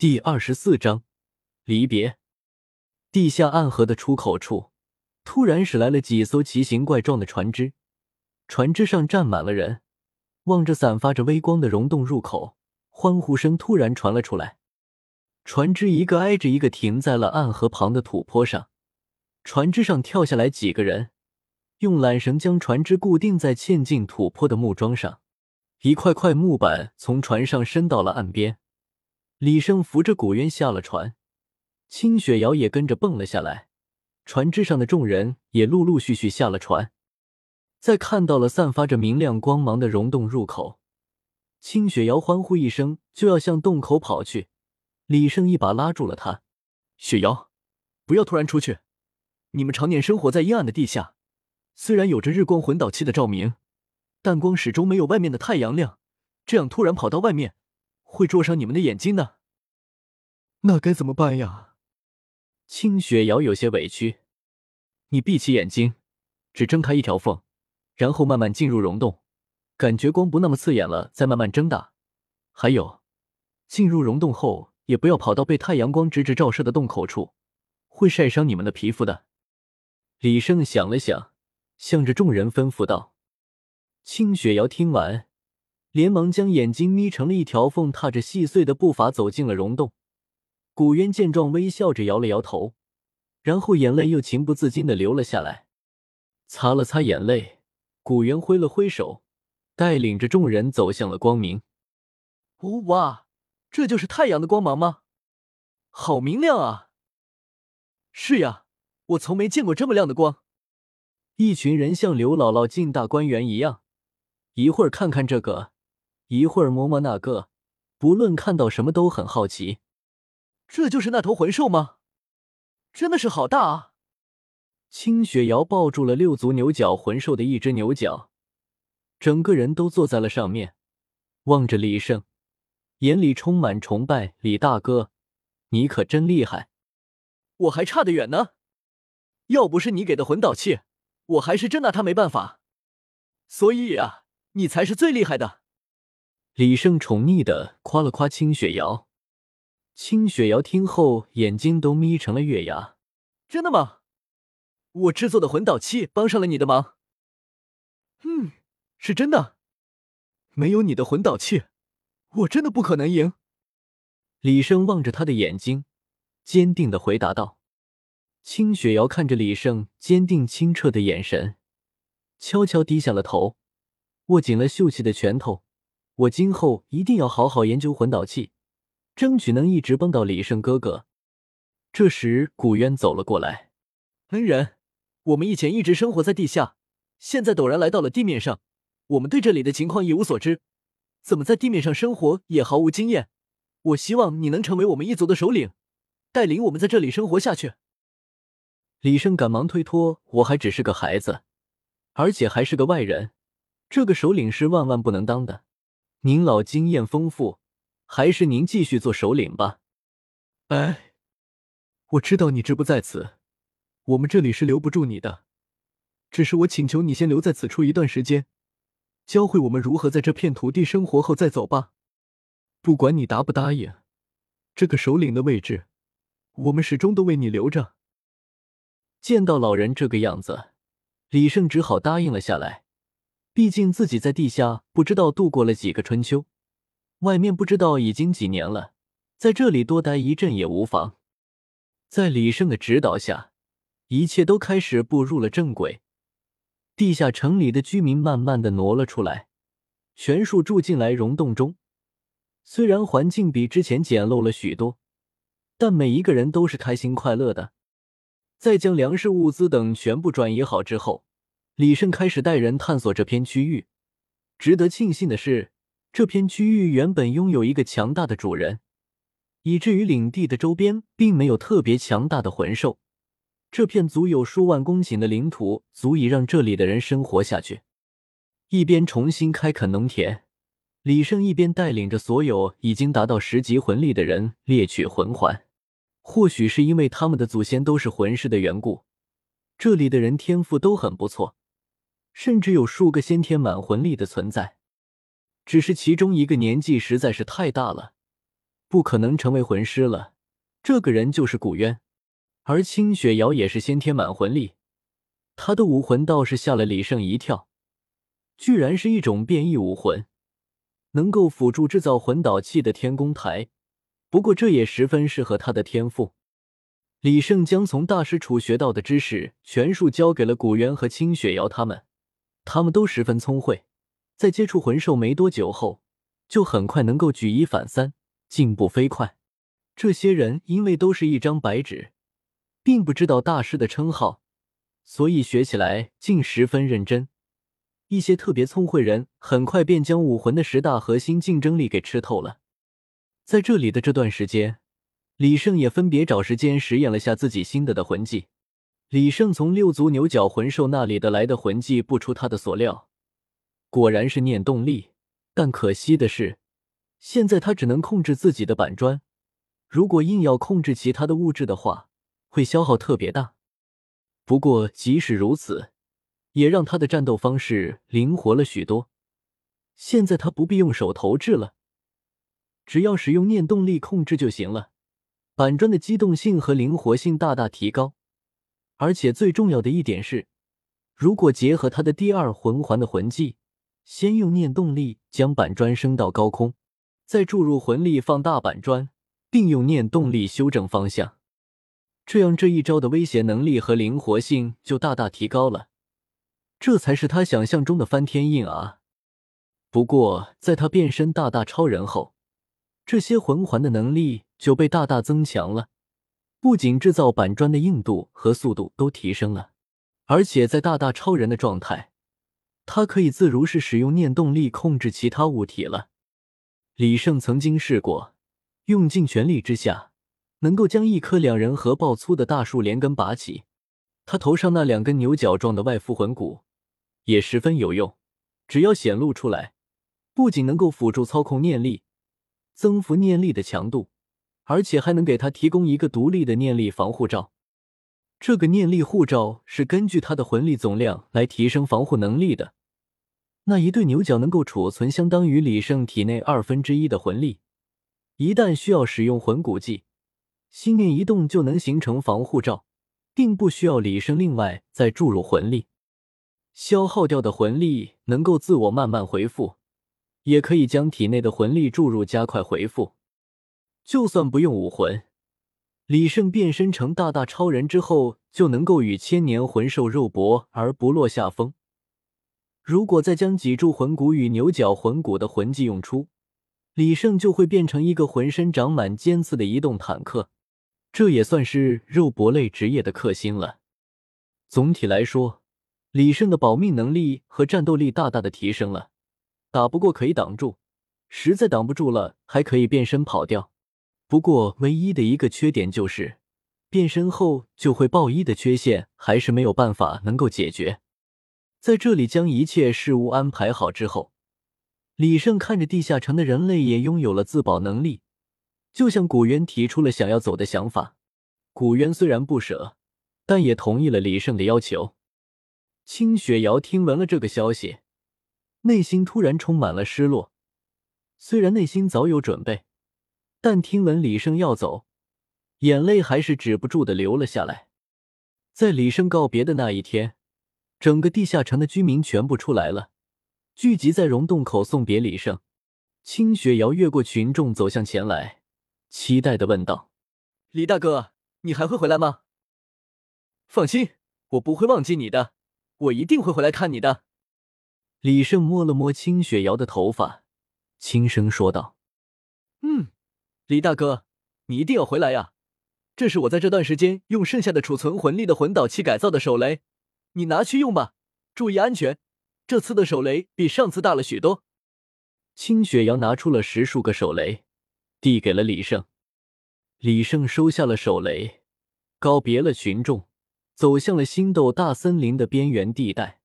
第二十四章离别。地下暗河的出口处，突然驶来了几艘奇形怪状的船只，船只上站满了人。望着散发着微光的溶洞入口，欢呼声突然传了出来。船只一个挨着一个停在了暗河旁的土坡上，船只上跳下来几个人，用缆绳将船只固定在嵌进土坡的木桩上，一块块木板从船上伸到了岸边。李胜扶着古渊下了船，清雪瑶也跟着蹦了下来。船只上的众人也陆陆续续下了船。在看到了散发着明亮光芒的溶洞入口，清雪瑶欢呼一声，就要向洞口跑去。李胜一把拉住了她：“雪瑶，不要突然出去。你们常年生活在阴暗的地下，虽然有着日光魂导器的照明，但光始终没有外面的太阳亮。这样突然跑到外面。”会灼伤你们的眼睛呢，那该怎么办呀？清雪瑶有些委屈。你闭起眼睛，只睁开一条缝，然后慢慢进入溶洞，感觉光不那么刺眼了，再慢慢睁大。还有，进入溶洞后也不要跑到被太阳光直直照射的洞口处，会晒伤你们的皮肤的。李胜想了想，向着众人吩咐道。清雪瑶听完。连忙将眼睛眯成了一条缝，踏着细碎的步伐走进了溶洞。古渊见状，微笑着摇了摇头，然后眼泪又情不自禁的流了下来。擦了擦眼泪，古渊挥了挥手，带领着众人走向了光明。哇，这就是太阳的光芒吗？好明亮啊！是呀，我从没见过这么亮的光。一群人像刘姥姥进大观园一样，一会儿看看这个。一会儿摸摸那个，不论看到什么都很好奇。这就是那头魂兽吗？真的是好大啊！清雪瑶抱住了六足牛角魂兽的一只牛角，整个人都坐在了上面，望着李胜，眼里充满崇拜。李大哥，你可真厉害！我还差得远呢，要不是你给的魂导器，我还是真拿他没办法。所以啊，你才是最厉害的。李胜宠溺的夸了夸清雪瑶，清雪瑶听后眼睛都眯成了月牙。真的吗？我制作的魂导器帮上了你的忙。嗯，是真的。没有你的魂导器，我真的不可能赢。李胜望着他的眼睛，坚定的回答道。清雪瑶看着李胜坚定清澈的眼神，悄悄低下了头，握紧了秀气的拳头。我今后一定要好好研究魂导器，争取能一直帮到李胜哥哥。这时，古渊走了过来。恩人，我们以前一直生活在地下，现在陡然来到了地面上，我们对这里的情况一无所知，怎么在地面上生活也毫无经验。我希望你能成为我们一族的首领，带领我们在这里生活下去。李胜赶忙推脱：“我还只是个孩子，而且还是个外人，这个首领是万万不能当的。”您老经验丰富，还是您继续做首领吧。哎，我知道你志不在此，我们这里是留不住你的。只是我请求你先留在此处一段时间，教会我们如何在这片土地生活后再走吧。不管你答不答应，这个首领的位置，我们始终都为你留着。见到老人这个样子，李胜只好答应了下来。毕竟自己在地下不知道度过了几个春秋，外面不知道已经几年了，在这里多待一阵也无妨。在李胜的指导下，一切都开始步入了正轨。地下城里的居民慢慢的挪了出来，全数住进来溶洞中。虽然环境比之前简陋了许多，但每一个人都是开心快乐的。在将粮食、物资等全部转移好之后。李胜开始带人探索这片区域。值得庆幸的是，这片区域原本拥有一个强大的主人，以至于领地的周边并没有特别强大的魂兽。这片足有数万公顷的领土，足以让这里的人生活下去。一边重新开垦农田，李胜一边带领着所有已经达到十级魂力的人猎取魂环。或许是因为他们的祖先都是魂师的缘故，这里的人天赋都很不错。甚至有数个先天满魂力的存在，只是其中一个年纪实在是太大了，不可能成为魂师了。这个人就是古渊，而清雪瑶也是先天满魂力，他的武魂倒是吓了李胜一跳，居然是一种变异武魂，能够辅助制造魂导器的天宫台。不过这也十分适合他的天赋。李胜将从大师处学到的知识全数交给了古渊和清雪瑶他们，他们都十分聪慧，在接触魂兽没多久后，就很快能够举一反三，进步飞快。这些人因为都是一张白纸，并不知道大师的称号，所以学起来竟十分认真。一些特别聪慧人很快便将武魂的十大核心竞争力给吃透了。在这里的这段时间，李胜也分别找时间实验了下自己新的的魂技。李胜从六足牛角魂兽那里得来的魂技，不出他的所料，果然是念动力。但可惜的是，现在他只能控制自己的板砖。如果硬要控制其他的物质的话，会消耗特别大。不过即使如此，也让他的战斗方式灵活了许多。现在他不必用手投掷了，只要使用念动力控制就行了。板砖的机动性和灵活性大大提高，而且最重要的一点是，如果结合他的第二魂环的魂技，先用念动力将板砖升到高空，再注入魂力放大板砖。并用念动力修正方向，这样这一招的威胁能力和灵活性就大大提高了。这才是他想象中的翻天印啊！不过，在他变身大大超人后，这些魂环的能力就被大大增强了。不仅制造板砖的硬度和速度都提升了，而且在大大超人的状态，他可以自如是使用念动力控制其他物体了。李胜曾经试过。用尽全力之下，能够将一棵两人合抱粗的大树连根拔起。他头上那两根牛角状的外附魂骨也十分有用，只要显露出来，不仅能够辅助操控念力，增幅念力的强度，而且还能给他提供一个独立的念力防护罩。这个念力护罩是根据他的魂力总量来提升防护能力的。那一对牛角能够储存相当于李胜体内二分之一的魂力。一旦需要使用魂骨技，心念一动就能形成防护罩，并不需要李胜另外再注入魂力。消耗掉的魂力能够自我慢慢回复，也可以将体内的魂力注入加快回复。就算不用武魂，李胜变身成大大超人之后，就能够与千年魂兽肉搏而不落下风。如果再将脊柱魂骨与牛角魂骨的魂技用出，李胜就会变成一个浑身长满尖刺的移动坦克，这也算是肉搏类职业的克星了。总体来说，李胜的保命能力和战斗力大大的提升了。打不过可以挡住，实在挡不住了还可以变身跑掉。不过唯一的一个缺点就是，变身后就会爆衣的缺陷还是没有办法能够解决。在这里将一切事物安排好之后。李胜看着地下城的人类也拥有了自保能力，就向古渊提出了想要走的想法。古渊虽然不舍，但也同意了李胜的要求。清雪瑶听闻了这个消息，内心突然充满了失落。虽然内心早有准备，但听闻李胜要走，眼泪还是止不住的流了下来。在李胜告别的那一天，整个地下城的居民全部出来了。聚集在溶洞口送别李胜，清雪瑶越过群众走向前来，期待的问道：“李大哥，你还会回来吗？”“放心，我不会忘记你的，我一定会回来看你的。”李胜摸了摸清雪瑶的头发，轻声说道：“嗯，李大哥，你一定要回来呀！这是我在这段时间用剩下的储存魂力的魂导器改造的手雷，你拿去用吧，注意安全。”这次的手雷比上次大了许多。清雪瑶拿出了十数个手雷，递给了李胜。李胜收下了手雷，告别了群众，走向了星斗大森林的边缘地带。